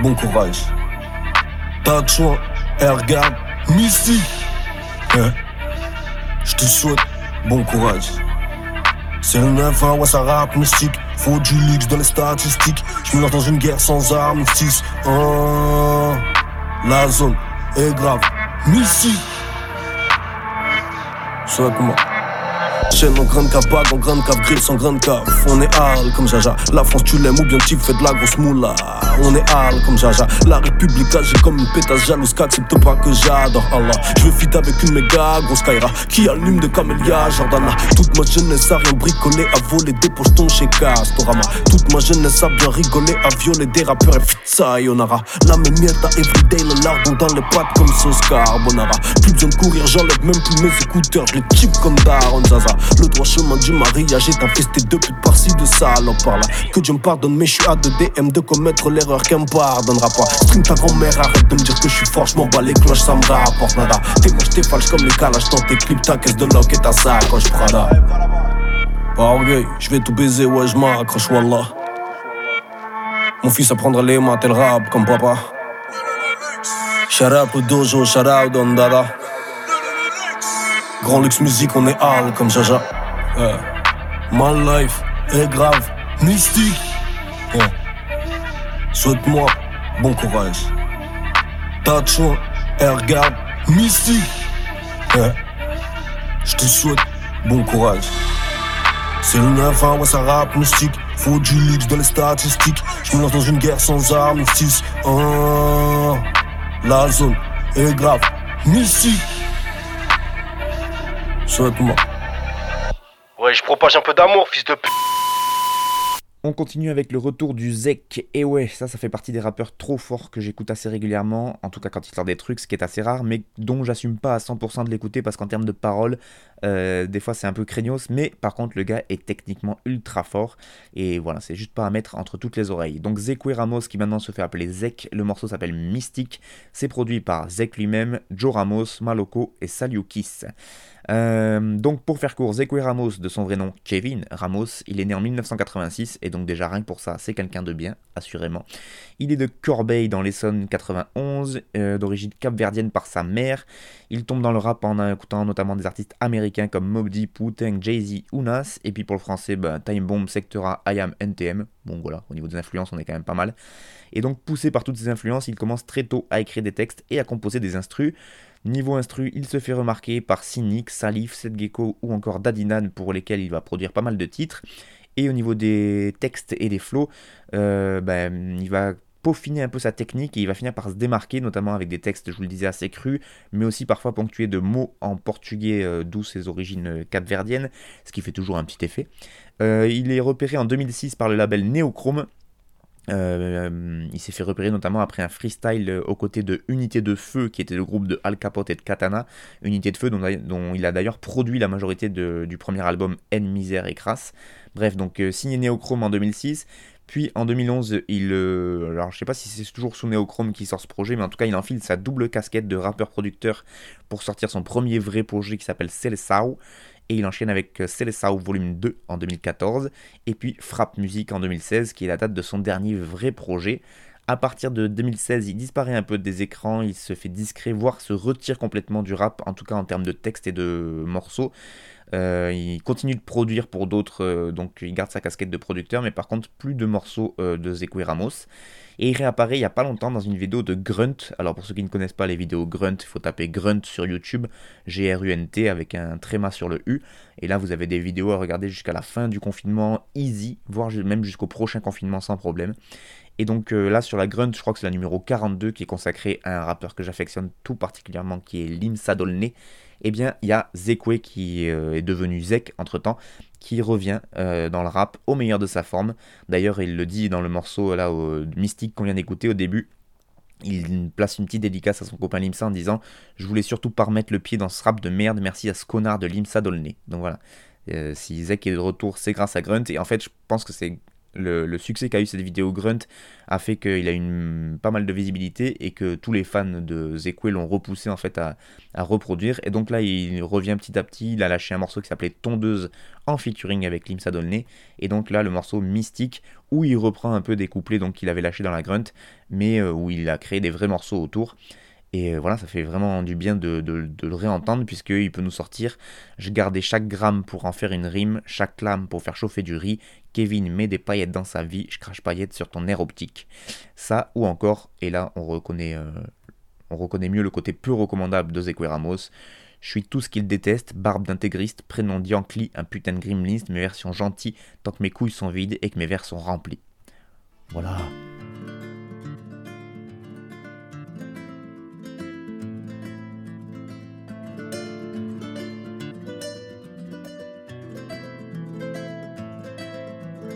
bon courage. T'as choix, et regarde, mystique. Je te souhaite bon courage. C'est le 9 ouais ça rappe mystique. Faut du luxe dans les statistiques Je me lance dans une guerre sans armistice oh, La zone est grave. Mystique Souhaite-moi Chaîne en grande en grande grill sans. On est hal comme Jaja. La France, tu l'aimes ou bien tu fais de la grosse moula. On est hal comme Jaja. La République, j'ai comme une pétasse jalouse qu'accepte pas que j'adore Allah. Je veux fit avec une méga grosse Kaira qui allume de camélia Jordana. Toute ma jeunesse a rien bricolé, à voler des pochetons chez Castorama. Toute ma jeunesse a bien rigolé, à violer des rappeurs et sayonara. La même miette à everyday, le lardon dans les pattes comme sauce carbonara. Plus besoin de courir, j'enlève même plus mes écouteurs, je les chip comme Daron Zaza. Le droit chemin du mariage est infesté de putes par-ci de salopes par là. Que Dieu me pardonne, mais je suis à de DM de commettre l'erreur qu'elle me pardonnera pas. Stream ta grand-mère, arrête de me dire que je suis fort, je m'en bats les cloches, ça me rapporte nada. T'es moche, t'es falche comme les calages dans tes clips, ta caisse de lock et ta sacoche Prada. Pas orgueil, je vais tout baiser, ouais, je m'accroche, wallah. Mon fils apprendra les maths et le rap comme papa. Shout out au dojo, shout out. Grand luxe musique, on est hal comme Jaja. My life est grave, mystique. Souhaite-moi bon courage. T'as de choix, et regarde, mystique. Je te souhaite bon courage. C'est le 9-1, ouais ça rappe mystique Faut du luxe dans les statistiques Je me lance dans une guerre sans armistice oh, La zone est grave mystique Ouais, je propage un peu d'amour, fils de p. On continue avec le retour du Zek. Et ouais, ça, fait partie des rappeurs trop forts que j'écoute assez régulièrement, en tout cas quand il sort des trucs, ce qui est assez rare, mais dont j'assume pas à 100% de l'écouter parce qu'en termes de paroles, euh, des fois c'est un peu craignos, mais par contre le gars est techniquement ultra fort. Et voilà, c'est juste pas à mettre entre toutes les oreilles. Donc Zekwe Ramos, qui maintenant se fait appeler Zek, le morceau s'appelle Mystique. C'est produit par Zek lui-même, Joe Ramos, Maloko et Saliukis. Euh, donc pour faire court, Zekwe Ramos, de son vrai nom Kevin Ramos, il est né en 1986 et donc déjà rien que pour ça, c'est quelqu'un de bien, assurément. Il est de Corbeil dans l'Essonne 91, euh, d'origine capverdienne par sa mère. Il tombe dans le rap en écoutant notamment des artistes américains comme Mob Deep, Wu-Tang, Jay-Z, Unas, et puis pour le français, bah, Time Bomb, Sectora, IAM, NTM. Bon voilà, au niveau des influences, on est quand même pas mal. Et donc poussé par toutes ces influences, il commence très tôt à écrire des textes et à composer des instrus. Niveau instru, il se fait remarquer par Cynic, Salif, Seth Gecko ou encore Dadinan pour lesquels il va produire pas mal de titres. Et au niveau des textes et des flows, euh, ben, il va peaufiner un peu sa technique et il va finir par se démarquer, notamment avec des textes, je vous le disais, assez crus, mais aussi parfois ponctués de mots en portugais, euh, d'où ses origines euh, capverdiennes, ce qui fait toujours un petit effet. il est repéré en 2006 par le label Neochrome, euh, il s'est fait repérer notamment après un freestyle euh, aux côtés de Unité de Feu, qui était le groupe de Al Capote et de Katana. Unité de Feu, dont, il a d'ailleurs produit la majorité du premier album N Misère et Crasse. Bref, donc euh, signé Neochrome en 2006. Puis en 2011, il. alors je sais pas si c'est toujours sous Neochrome qui sort ce projet, mais en tout cas, il enfile sa double casquette de rappeur-producteur pour sortir son premier vrai projet qui s'appelle Sao et il enchaîne avec Célessao Volume 2 en 2014, et puis Frappe Musique en 2016, qui est la date de son dernier vrai projet. À partir de 2016, il disparaît un peu des écrans, il se fait discret, voire se retire complètement du rap, en tout cas en termes de texte et de morceaux. Euh, il continue de produire pour d'autres, euh, donc il garde sa casquette de producteur, mais par contre plus de morceaux euh, de Zekwe Ramos. Et il réapparaît il n'y a pas longtemps dans une vidéo de Grunt. Alors pour ceux qui ne connaissent pas les vidéos Grunt, il faut taper Grunt sur YouTube, G-R-U-N-T avec un tréma sur le U. Et là vous avez des vidéos à regarder jusqu'à la fin du confinement, easy, voire même jusqu'au prochain confinement sans problème. Et donc là sur la Grunt, je crois que c'est la numéro 42 qui est consacrée à un rappeur que j'affectionne tout particulièrement qui est Lim Sadolné. Eh bien il y a Zekwe qui euh, est devenu Zek entre temps qui revient euh, dans le rap au meilleur de sa forme. D'ailleurs, il le dit dans le morceau là, au, Mystique qu'on vient d'écouter au début. Il place une petite dédicace à son copain Limsa en disant Je voulais surtout pas remettre le pied dans ce rap de merde, merci à ce connard de Limsa Dolné. Donc voilà. Euh, si Zek est de retour, c'est grâce à Grunt. Et en fait, je pense que c'est le, succès qu'a eu cette vidéo Grunt a fait qu'il a une pas mal de visibilité et que tous les fans de Zekwe l'ont repoussé en fait à, reproduire. Et donc là, il revient petit à petit. Il a lâché un morceau qui s'appelait Tondeuse en featuring avec Limsa Dolné. Et donc là, le morceau Mystique où il reprend un peu des couplets qu'il avait lâché dans la Grunt, mais euh, où il a créé des vrais morceaux autour. Et voilà, ça fait vraiment du bien de, le réentendre, puisqu'il peut nous sortir Je gardais chaque gramme pour en faire une rime, chaque lame pour faire chauffer du riz. Kevin met des paillettes dans sa vie, je crache paillettes sur ton air optique. Ça, ou encore, et là on reconnaît, euh, mieux le côté peu recommandable de Zekwe Ramos. Je suis tout ce qu'il déteste, barbe d'intégriste, prénom d'Yankli, un putain de grimlist, mes versions gentilles, tant que mes couilles sont vides et que mes vers sont remplis. Voilà.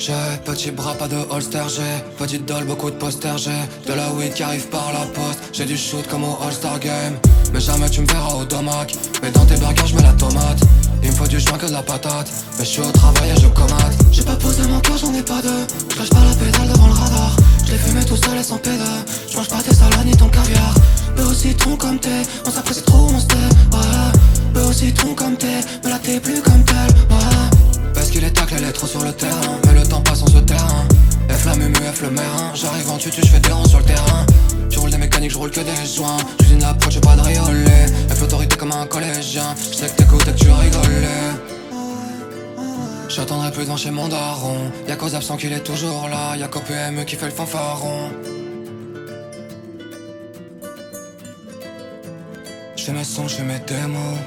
J'ai petit bras, pas de holster, j'ai petite doll, beaucoup de posters, j'ai de la weed qui arrive par la poste, j'ai du shoot comme au All-Star Game. Mais jamais tu me verras au domac, mais dans tes burgers je mets la tomate. Il me faut du joint que de la patate, mais je suis au travail et je comate. J'ai pas posé mon cœur, j'en ai pas deux. Je pas la pédale devant le radar. Je l'ai fumé tout seul et sans pédale. Je mange pas tes salades ni ton caviar. Peu aussi ton comme t'es, on s'apprécie trop, on se tait. Ouais, peu ton comme t'es, mais là t'es plus comme tel. Ouais. Qu'il est tacle, est trop sur le terrain. Mais le temps passe en ce terrain F la mumu, F le marin. J'arrive en tutu, je fais des rangs sur le terrain. Tu roules des mécaniques, je roule que des joints. J'usine la j'ai pas de rioler F l'autorité comme un collégien. Je sais que t'écoutes et que tu rigolais J'attendrai plus devant chez mon daron. Y'a cause absent qu'il est toujours là. Y'a qu'au PME qui fait le fanfaron. J'fais mes sons, j'fais mes démos.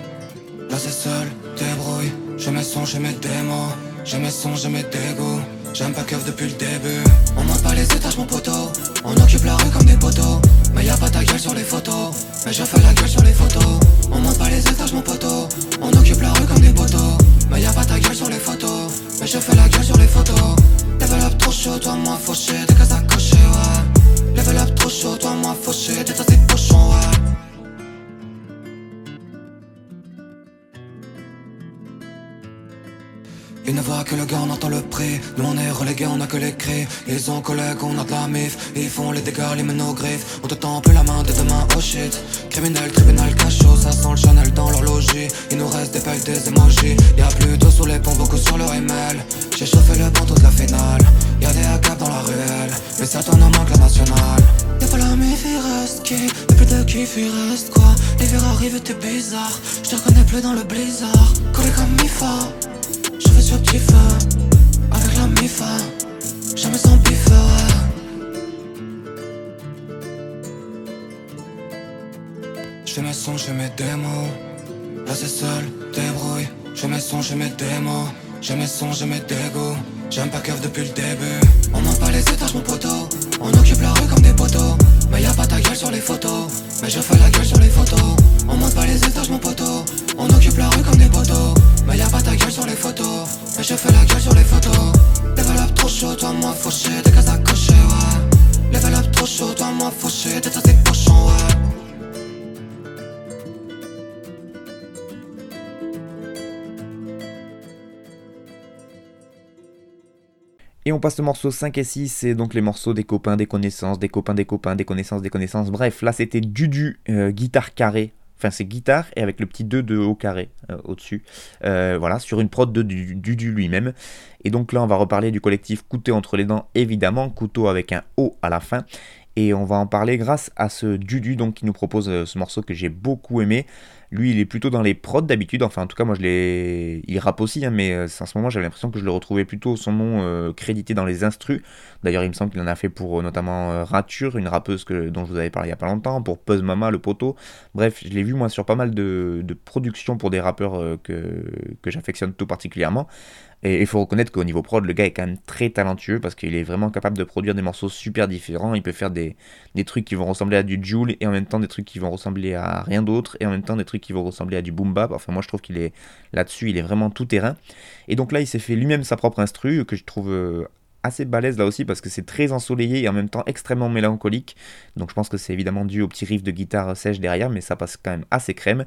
Là c'est seul, débrouille je mets son, je mets démos J'ai mes sons, j'ai mes dégoûts. J'aime pas keuf depuis le début. On monte pas les étages, mon poteau. On occupe la rue comme des poteaux. Mais y a pas ta gueule sur les photos. Mais je fais la gueule sur les photos. On monte pas les étages, mon poteau. On occupe la rue comme des poteaux. Mais y a pas ta gueule sur les photos. Mais je fais la gueule sur les photos. Level trop chaud, toi moi fauché, des cases à cocher, ouais. Level up trop chaud, toi moi fauché, des tas de pochons, ouais. Ils ne voient que le gars, on entend le prix. Nous on est relégués, on a que les cris. Ils ont collègues, on a de la mif. Ils font les dégâts, les mènent aux griffes. On te tend plus la main de demain, oh shit. Criminel, tribunal, cachot, ça sent le Chanel dans leur logis. Il nous reste des pelles, des emojis. Y'a plus d'eau sous les ponts, beaucoup sur leur email. J'ai chauffé le bandeau de la finale. Y'a des ACAP dans la ruelle, mais ça tourne en manque la nationale. Y'a pas la mif, il reste qui? Y'a plus de kiff, il reste quoi? L'hiver arrive, t'es bizarre. Je te reconnais plus dans le blizzard. Collé comme Mifa. Je sur feu Avec la mifa Jamais sans pif Je mes sons, je mes démos c'est seul, débrouille. Je mes sons, je mes démos J'ai mes sons, j'ai mes dégoûts J'aime pas keuf depuis le début. On monte pas les étages mon poteau. On occupe la rue comme des poteaux. Mais y'a pas ta gueule sur les photos. Mais je fais la gueule sur les photos. On monte pas les étages mon poteau Et on passe au morceau 5 et 6, c'est donc les morceaux des copains, des connaissances, des copains, des copains, des connaissances, des connaissances. Bref, là c'était Dudu, euh, guitare carré. Enfin, c'est guitare et avec le petit 2 de haut carré euh, au-dessus. Euh, voilà, sur une prod de Du- Dudu lui-même. Et donc là, on va reparler du collectif Couteau entre les dents, évidemment. Couteau avec un O à la fin. Et on va en parler grâce à ce Dudu donc, qui nous propose ce morceau que j'ai beaucoup aimé. Lui, il est plutôt dans les prods d'habitude. Enfin, en tout cas, moi, je l'ai. Il rappe aussi, hein, mais euh, en ce moment, j'avais l'impression que je le retrouvais plutôt son nom euh, crédité dans les instrus. D'ailleurs, il me semble qu'il en a fait pour euh, notamment Rature, une rappeuse que, dont je vous avais parlé il y a pas longtemps, pour Puzz Mama, le poteau. Bref, je l'ai vu moi sur pas mal de, productions pour des rappeurs que j'affectionne tout particulièrement. Et il faut reconnaître qu'au niveau prod, le gars est quand même très talentueux parce qu'il est vraiment capable de produire des morceaux super différents. Il peut faire des, trucs qui vont ressembler à du Joule et en même temps des trucs qui vont ressembler à rien d'autre et en même temps des trucs qui vont ressembler à du boom bap. Enfin, moi je trouve qu'il est là-dessus, il est vraiment tout terrain. Et donc là, il s'est fait lui-même sa propre instru que je trouve euh, assez balèze là aussi parce que c'est très ensoleillé et en même temps extrêmement mélancolique. Donc je pense que c'est évidemment dû au petit riff de guitare sèche derrière, mais ça passe quand même assez crème.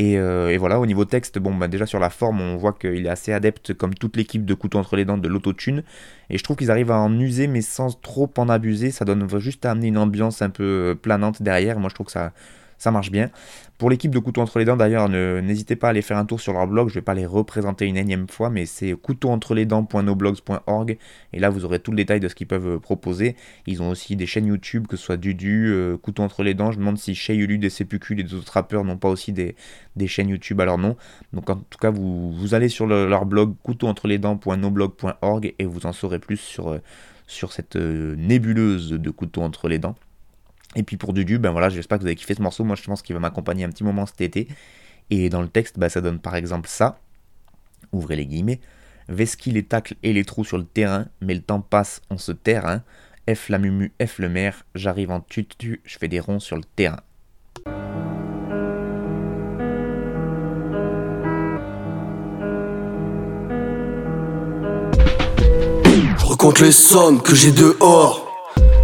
Et, euh, et voilà, au niveau texte, bon, bah déjà sur la forme, on voit qu'il est assez adepte, comme toute l'équipe de Couteau entre les dents, de l'autotune. Et je trouve qu'ils arrivent à en user, mais sans trop en abuser. Ça donne juste à amener une ambiance un peu euh, planante derrière. Moi, je trouve que ça, ça marche bien. Pour l'équipe de Couteau entre les dents, d'ailleurs, ne- n'hésitez pas à aller faire un tour sur leur blog. Je vais pas les représenter une énième fois, mais c'est couteauentreledents.noblogs.org. Et là, vous aurez tout le détail de ce qu'ils peuvent euh, proposer. Ils ont aussi des chaînes YouTube, que ce soit Dudu, euh, Couteau entre les dents. Je me demande si Chez des et des autres rappeurs n'ont pas aussi des, chaînes YouTube à leur nom. Donc en tout cas, vous, allez sur le- leur blog couteauentreledents.noblogs.org et vous en saurez plus sur, euh, cette nébuleuse de couteau entre les dents. Et puis pour Dudu, ben voilà, j'espère que vous avez kiffé ce morceau. Moi, je pense qu'il va m'accompagner un petit moment cet été. Et dans le texte, ben, ça donne par exemple ça. Ouvrez les guillemets. Vesquille les tacles et les trous sur le terrain, mais le temps passe, on se terrain. F la mumu, F le maire, j'arrive en tutu, je fais des ronds sur le terrain. Je recompte les sommes que j'ai dehors.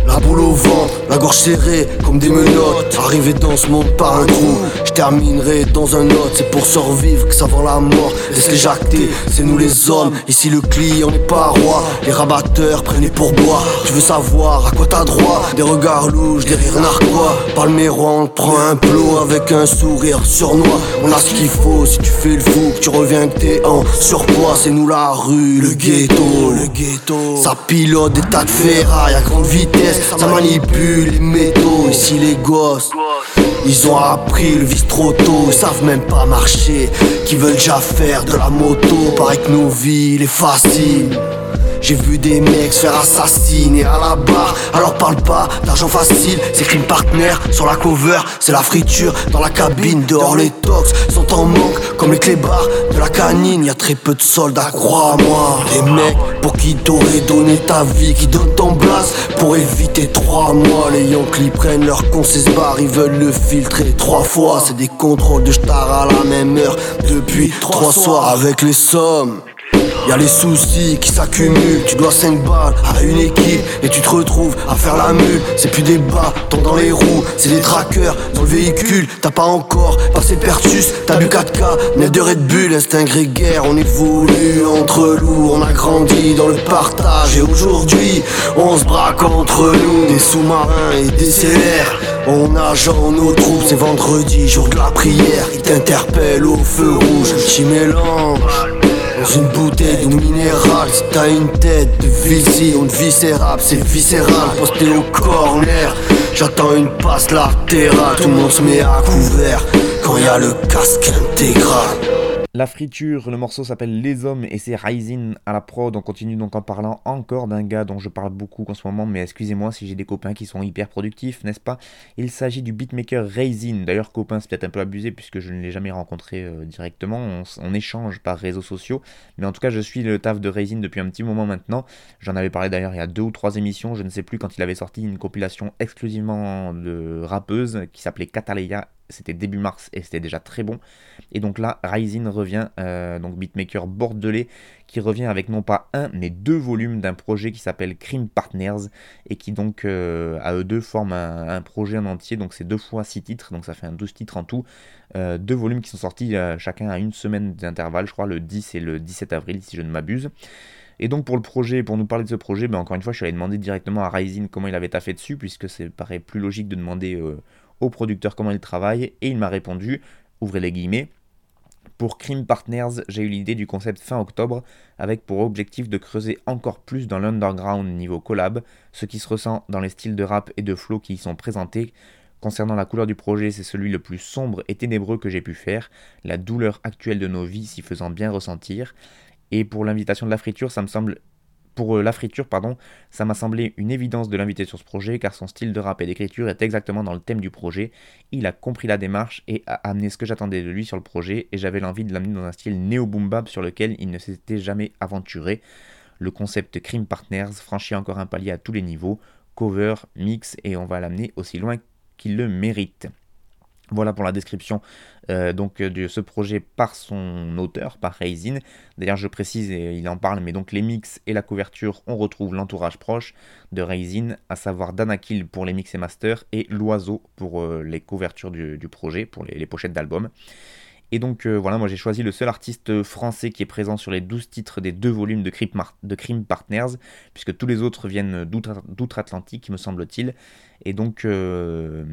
La boule au ventre, la gorge serrée comme des menottes. Arrivé dans ce monde par un trou, je terminerai dans un autre. C'est pour survivre que ça vend la mort. Laisse-les jacter, c'est nous les hommes. Ici le client n'est pas roi. Les rabatteurs prennent les pourboires. Tu veux savoir à quoi t'as droit? Des regards louches, des rires narquois. Palméran, prends un plot avec un sourire surnois. On a ce qu'il faut si tu fais le fou, que tu reviens que t'es en surpoids. C'est nous la rue, le ghetto, le ghetto. Ça pilote des tas de ferrailles à grande vitesse. Ça manipule les métaux. Ici les gosses. Ils ont appris le vice trop tôt, ils savent même pas marcher. Qui veulent déjà faire de la moto, paraît que nos vies, les facile. J'ai vu des mecs se faire assassiner à la barre. Alors parle pas d'argent facile, c'est crime partenaire sur la cover, c'est la friture dans la cabine. Dehors les tox sont en manque comme les clébards de la canine. Y a très peu de soldats, crois-moi. Les mecs pour qui t'aurais donné ta vie, qui donnent ton blast pour éviter trois mois. Les Yankees prennent leur con, se barres, ils veulent le filtrer trois fois. C'est des contrôles de star à la même heure depuis trois soirs avec les sommes. Y'a les soucis qui s'accumulent, tu dois 5 balles à une équipe et tu te retrouves à faire la mule. C'est plus des bâtons dans les roues, c'est des trackers dans le véhicule. T'as pas encore passé Pertus, t'as bu 4K, net de Red Bull, instinct grégaire. On évolue entre loups, on a grandi dans le partage et aujourd'hui on se braque entre nous. Des sous-marins et des CLR, on nage en nos troupes. C'est vendredi, jour de la prière, ils t'interpellent au feu rouge, tu mélanges. Une bouteille d'eau minérale, si t'as une tête de vision, de viscérable, c'est viscéral, posté au corner. J'attends une passe latérale, tout le monde se met à couvert quand y a le casque intégral. La friture, le morceau s'appelle Les Hommes et c'est Rising à la prod. On continue donc en parlant encore d'un gars dont je parle beaucoup en ce moment, mais excusez-moi si j'ai des copains qui sont hyper productifs, n'est-ce pas? Il s'agit du beatmaker Rising. D'ailleurs, copain, c'est peut-être un peu abusé puisque je ne l'ai jamais rencontré euh, directement. On, échange par réseaux sociaux, mais en tout cas, je suis le taf de Rising depuis un petit moment maintenant. J'en avais parlé d'ailleurs il y a deux ou trois émissions, je ne sais plus, quand il avait sorti une compilation exclusivement de rappeuses qui s'appelait Cataleya c'était début mars et c'était déjà très bon. Et donc là, Rising revient, euh, donc beatmaker bordelais, qui revient avec non pas un, mais deux volumes d'un projet qui s'appelle Crime Partners et qui donc euh, à eux deux forment un, projet en entier. Donc c'est deux fois six titres, donc ça fait un 12 titres en tout. Euh, deux volumes qui sont sortis chacun à une semaine d'intervalle, je crois, le 10 et le 17 avril, si je ne m'abuse. Et donc pour le projet, pour nous parler de ce projet, ben encore une fois, je suis allé demander directement à Rising comment il avait taffé dessus, puisque c'est paraît plus logique de demander au producteur comment il travaille et il m'a répondu, ouvrez les guillemets, pour Crime Partners, j'ai eu l'idée du concept fin octobre avec pour objectif de creuser encore plus dans l'underground niveau collab, ce qui se ressent dans les styles de rap et de flow qui y sont présentés. Concernant la couleur du projet, c'est celui le plus sombre et ténébreux que j'ai pu faire, la douleur actuelle de nos vies s'y faisant bien ressentir. Et pour l'invitation de la friture, ça me semble pour euh, la friture, pardon, ça m'a semblé une évidence de l'inviter sur ce projet car son style de rap et d'écriture est exactement dans le thème du projet. Il a compris la démarche et a amené ce que j'attendais de lui sur le projet et j'avais l'envie de l'amener dans un style néo-boom sur lequel il ne s'était jamais aventuré. Le concept Crime Partners franchit encore un palier à tous les niveaux, cover, mix et on va l'amener aussi loin qu'il le mérite. Voilà pour la description euh, donc de ce projet par son auteur, par Raisin. D'ailleurs, je précise, et il en parle, mais donc les mix et la couverture, on retrouve l'entourage proche de Raisin, à savoir Danakil pour les mix et masters et L'Oiseau pour euh, les couvertures du, projet, pour les, pochettes d'albums. Et donc euh, voilà, moi j'ai choisi le seul artiste français qui est présent sur les 12 titres des deux volumes de Crime Partners, puisque tous les autres viennent d'outre-Atlantique, me semble-t-il. Et donc euh,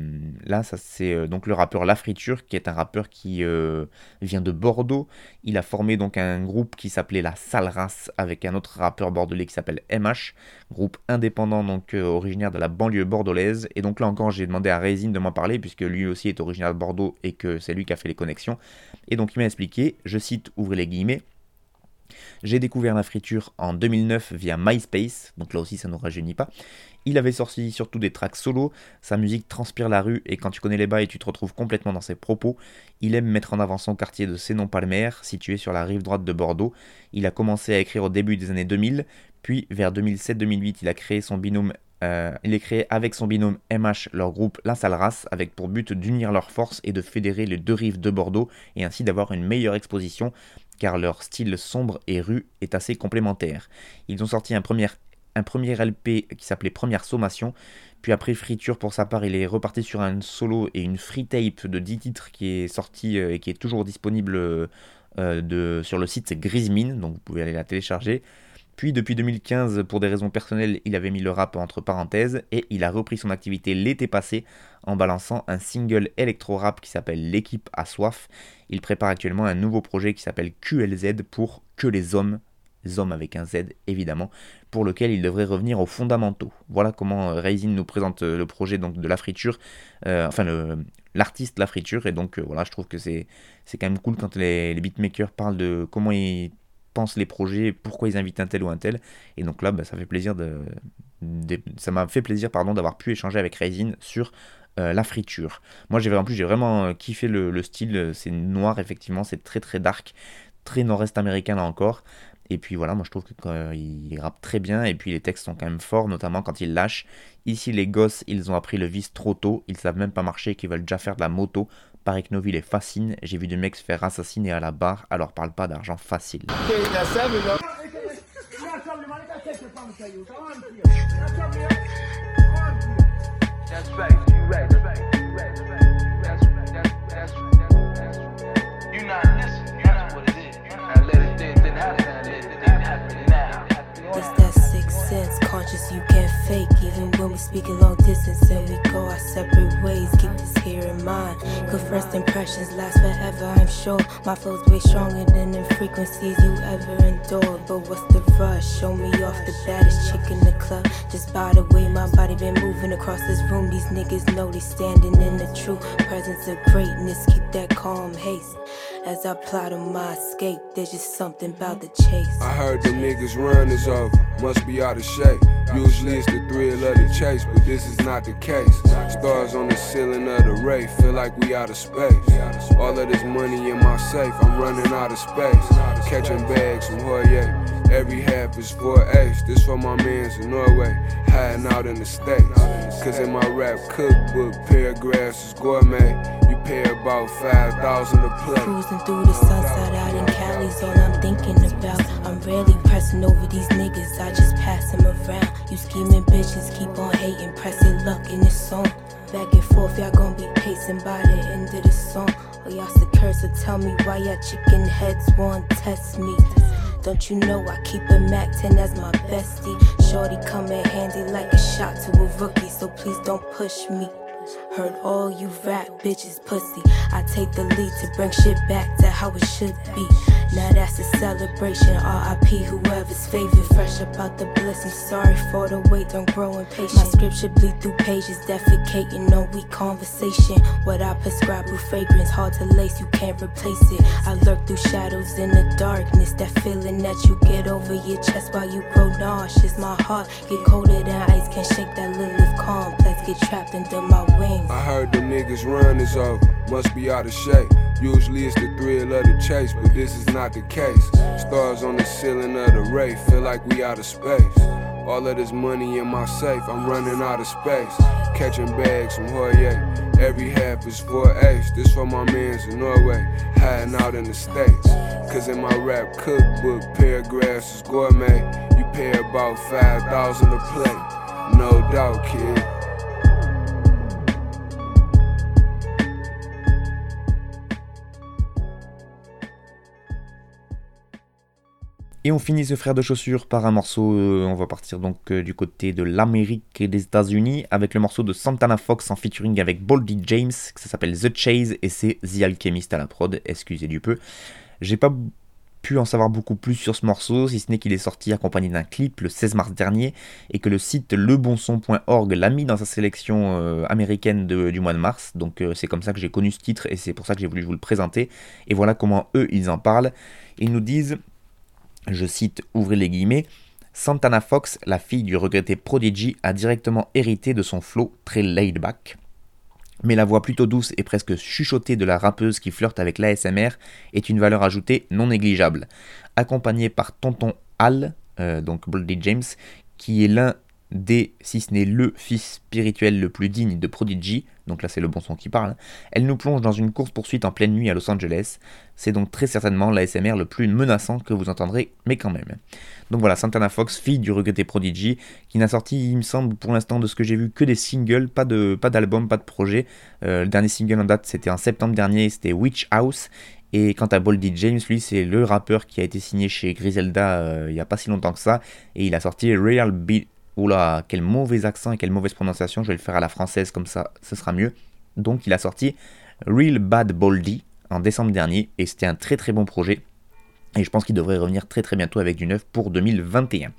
là, ça c'est euh, donc le rappeur La Friture, qui est un rappeur qui euh, vient de Bordeaux. Il a formé donc un groupe qui s'appelait La Sale Race avec un autre rappeur bordelais qui s'appelle MH, groupe indépendant donc originaire de la banlieue bordelaise. Et donc là encore, j'ai demandé à Résine de m'en parler puisque lui aussi est originaire de Bordeaux et que c'est lui qui a fait les connexions. Et donc il m'a expliqué, je cite, ouvrez les guillemets. J'ai découvert la friture en 2009 via MySpace, donc là aussi ça ne nous rajeunit pas. Il avait sorti surtout des tracks solo, sa musique transpire la rue et quand tu connais les bails tu te retrouves complètement dans ses propos. Il aime mettre en avant son quartier de Sénon-Palmer, situé sur la rive droite de Bordeaux. Il a commencé à écrire au début des années 2000, puis vers 2007-2008 il a créé son binôme euh, il est créé avec son binôme MH leur groupe La Sale Race avec pour but d'unir leurs forces et de fédérer les deux rives de Bordeaux et ainsi d'avoir une meilleure exposition car leur style sombre et rue est assez complémentaire. Ils ont sorti un premier LP qui s'appelait Première Sommation. Puis après Friture, pour sa part, il est reparti sur un solo et une free tape de 10 titres qui est sorti euh, et qui est toujours disponible euh, sur le site Grismine, donc vous pouvez aller la télécharger. Puis depuis 2015, pour des raisons personnelles, il avait mis le rap entre parenthèses et il a repris son activité l'été passé en balançant un single électro-rap qui s'appelle L'équipe à soif. Il prépare actuellement un nouveau projet qui s'appelle QLZ pour Que les hommes hommes avec un Z évidemment, pour lequel il devrait revenir aux fondamentaux. Voilà comment euh, Raisin nous présente euh, le projet donc, de la friture, euh, enfin l'artiste La Friture, et donc voilà, je trouve que c'est quand même cool quand les, beatmakers parlent de comment ils pensent les projets, pourquoi ils invitent un tel ou un tel. Et donc là, bah, ça fait plaisir ça m'a fait plaisir pardon d'avoir pu échanger avec Raisin sur euh, la friture. Moi j'ai en plus j'ai vraiment euh, kiffé le, style, c'est noir effectivement, c'est très très dark, très nord-est américain là encore. Et puis voilà, moi je trouve qu'il rappe très bien et puis les textes sont quand même forts, notamment quand il lâche. Ici les gosses, ils ont appris le vice trop tôt, ils savent même pas marcher, qu'ils veulent déjà faire de la moto. Pareil que nos villes est fascine, j'ai vu des mecs se faire assassiner à la barre, alors parle pas d'argent facile. Fake. Even when we speak a long distance and we go our separate ways, keep this here in mind. Good first impressions last forever, I'm sure. My flow's way stronger than the frequencies you ever endured. But what's the rush? Show me off the baddest chick in the club. Just by the way my body been moving across this room, these niggas know they standing in the true presence of greatness. Keep that calm haste. As I plot on my escape, there's just something about the chase. I heard the niggas run is over, must be out of shape. Usually it's the thrill of the chase, but this is not the case. Stars on the ceiling of the ray, feel like we out of space. All of this money in my safe, I'm running out of space. Catching bags from Hoyer. Every half is for ace. This for my mans in Norway, hiding out in the States. Cause in my rap cookbook, paragraphs is gourmet about 5,000 a. Cruising through the sunset out in Cali's all I'm thinking about. I'm rarely pressing over these niggas, I just pass them around. You scheming bitches keep on hating, pressing luck in this song. Back and forth, y'all gon' be pacing by the end of the song. Or y'all should curse tell me why y'all chicken heads won't test me. Don't you know I keep a Mac 10 as my bestie? Shorty come in handy like a shot to a rookie, so please don't push me. Heard all you rap bitches pussy. I take the lead to bring shit back to how it should be. Now that's a celebration. RIP, whoever's favorite. Fresh about the bliss. I'm sorry for the wait, don't grow impatient. My scripture bleed through pages, defecating on weak conversation. What I prescribe with fragrance, hard to lace, you can't replace it. I lurk through shadows in the darkness. That feeling that you get over your chest while you grow nauseous. My heart get colder than ice, can't shake that Lilith complex. Get trapped under my wings. I heard the niggas run is over, must be out of shape. Usually it's the thrill of the chase, but this is not the case. Stars on the ceiling of the ray, feel like we out of space. All of this money in my safe, I'm running out of space. Catching bags from Hoyer, every half is for ace. This for my mans in Norway, hiding out in the States. Cause in my rap cookbook, paragraphs is gourmet. You pay about 5,000 a plate, no doubt, kid. Et on finit ce frère de chaussures par un morceau, euh, on va partir donc euh, du côté de l'Amérique et des États-Unis avec le morceau de Santana Fox en featuring avec Boldy James, ça s'appelle The Chase et c'est The Alchemist à la prod, excusez du peu. J'ai pas pu en savoir beaucoup plus sur ce morceau, si ce n'est qu'il est sorti accompagné d'un clip le 16 mars dernier et que le site lebonson.org l'a mis dans sa sélection euh, américaine du mois de mars. Donc c'est comme ça que j'ai connu ce titre et c'est pour ça que j'ai voulu vous le présenter. Et voilà comment eux ils en parlent. Ils nous disent je cite, ouvrez les guillemets, Santana Fox, la fille du regretté Prodigy, a directement hérité de son flow très laid back. Mais la voix plutôt douce et presque chuchotée de la rappeuse qui flirte avec l'ASMR est une valeur ajoutée non négligeable. Accompagnée par Tonton Al, euh, donc Bloody James, qui est l'un des, si ce n'est le fils spirituel le plus digne de Prodigy, donc là c'est le bon son qui parle, elle nous plonge dans une course-poursuite en pleine nuit à Los Angeles. C'est donc très certainement l'ASMR le plus menaçant que vous entendrez, mais quand même. Donc voilà, Santana Fox, fille du regretté Prodigy, qui n'a sorti, il me semble, pour l'instant de ce que j'ai vu, que des singles, pas de pas d'album, pas de projet. Euh, le dernier single en date, c'était en septembre dernier, c'était Witch House. Et quant à Boldy James, lui, c'est le rappeur qui a été signé chez Griselda euh, il n'y a pas si longtemps que ça. Et il a sorti Real Beat Oula, quel mauvais accent et quelle mauvaise prononciation, je vais le faire à la française comme ça, ce sera mieux. Donc il a sorti Real Bad Boldy en décembre dernier et c'était un très très bon projet. Et je pense qu'il devrait revenir très très bientôt avec du neuf pour 2021.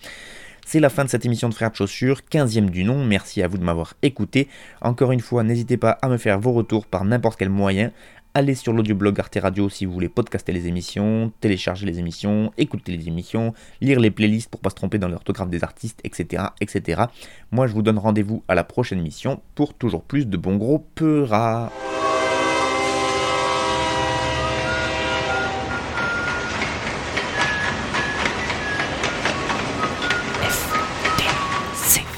C'est la fin de cette émission de Frères de Chaussures, 15e du nom. Merci à vous de m'avoir écouté. Encore une fois, n'hésitez pas à me faire vos retours par n'importe quel moyen allez sur l'audioblog Arte Radio si vous voulez podcaster les émissions, télécharger les émissions, écouter les émissions, lire les playlists pour pas se tromper dans l'orthographe des artistes, etc., etc. Moi, je vous donne rendez-vous à la prochaine émission pour toujours plus de bons gros peuras.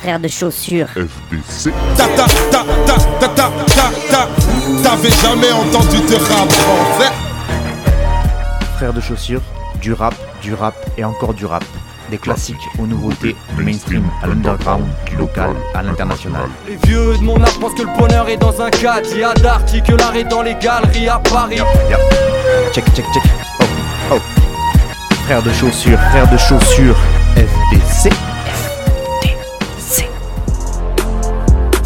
Frère de chaussures. FDC. Ta ta ta ta ta ta ta ta. T'avais jamais entendu de rap français Frère de chaussures, du rap, du rap et encore du rap. Des classiques aux nouveautés, du mainstream à l'underground, du local à l'international. Les vieux de mon âge pensent que le bonheur est dans un cadre. Y a d'arty que l'art est dans les galeries à Paris. Check, check, check. Oh, oh. Frère de chaussures, frère de chaussures. F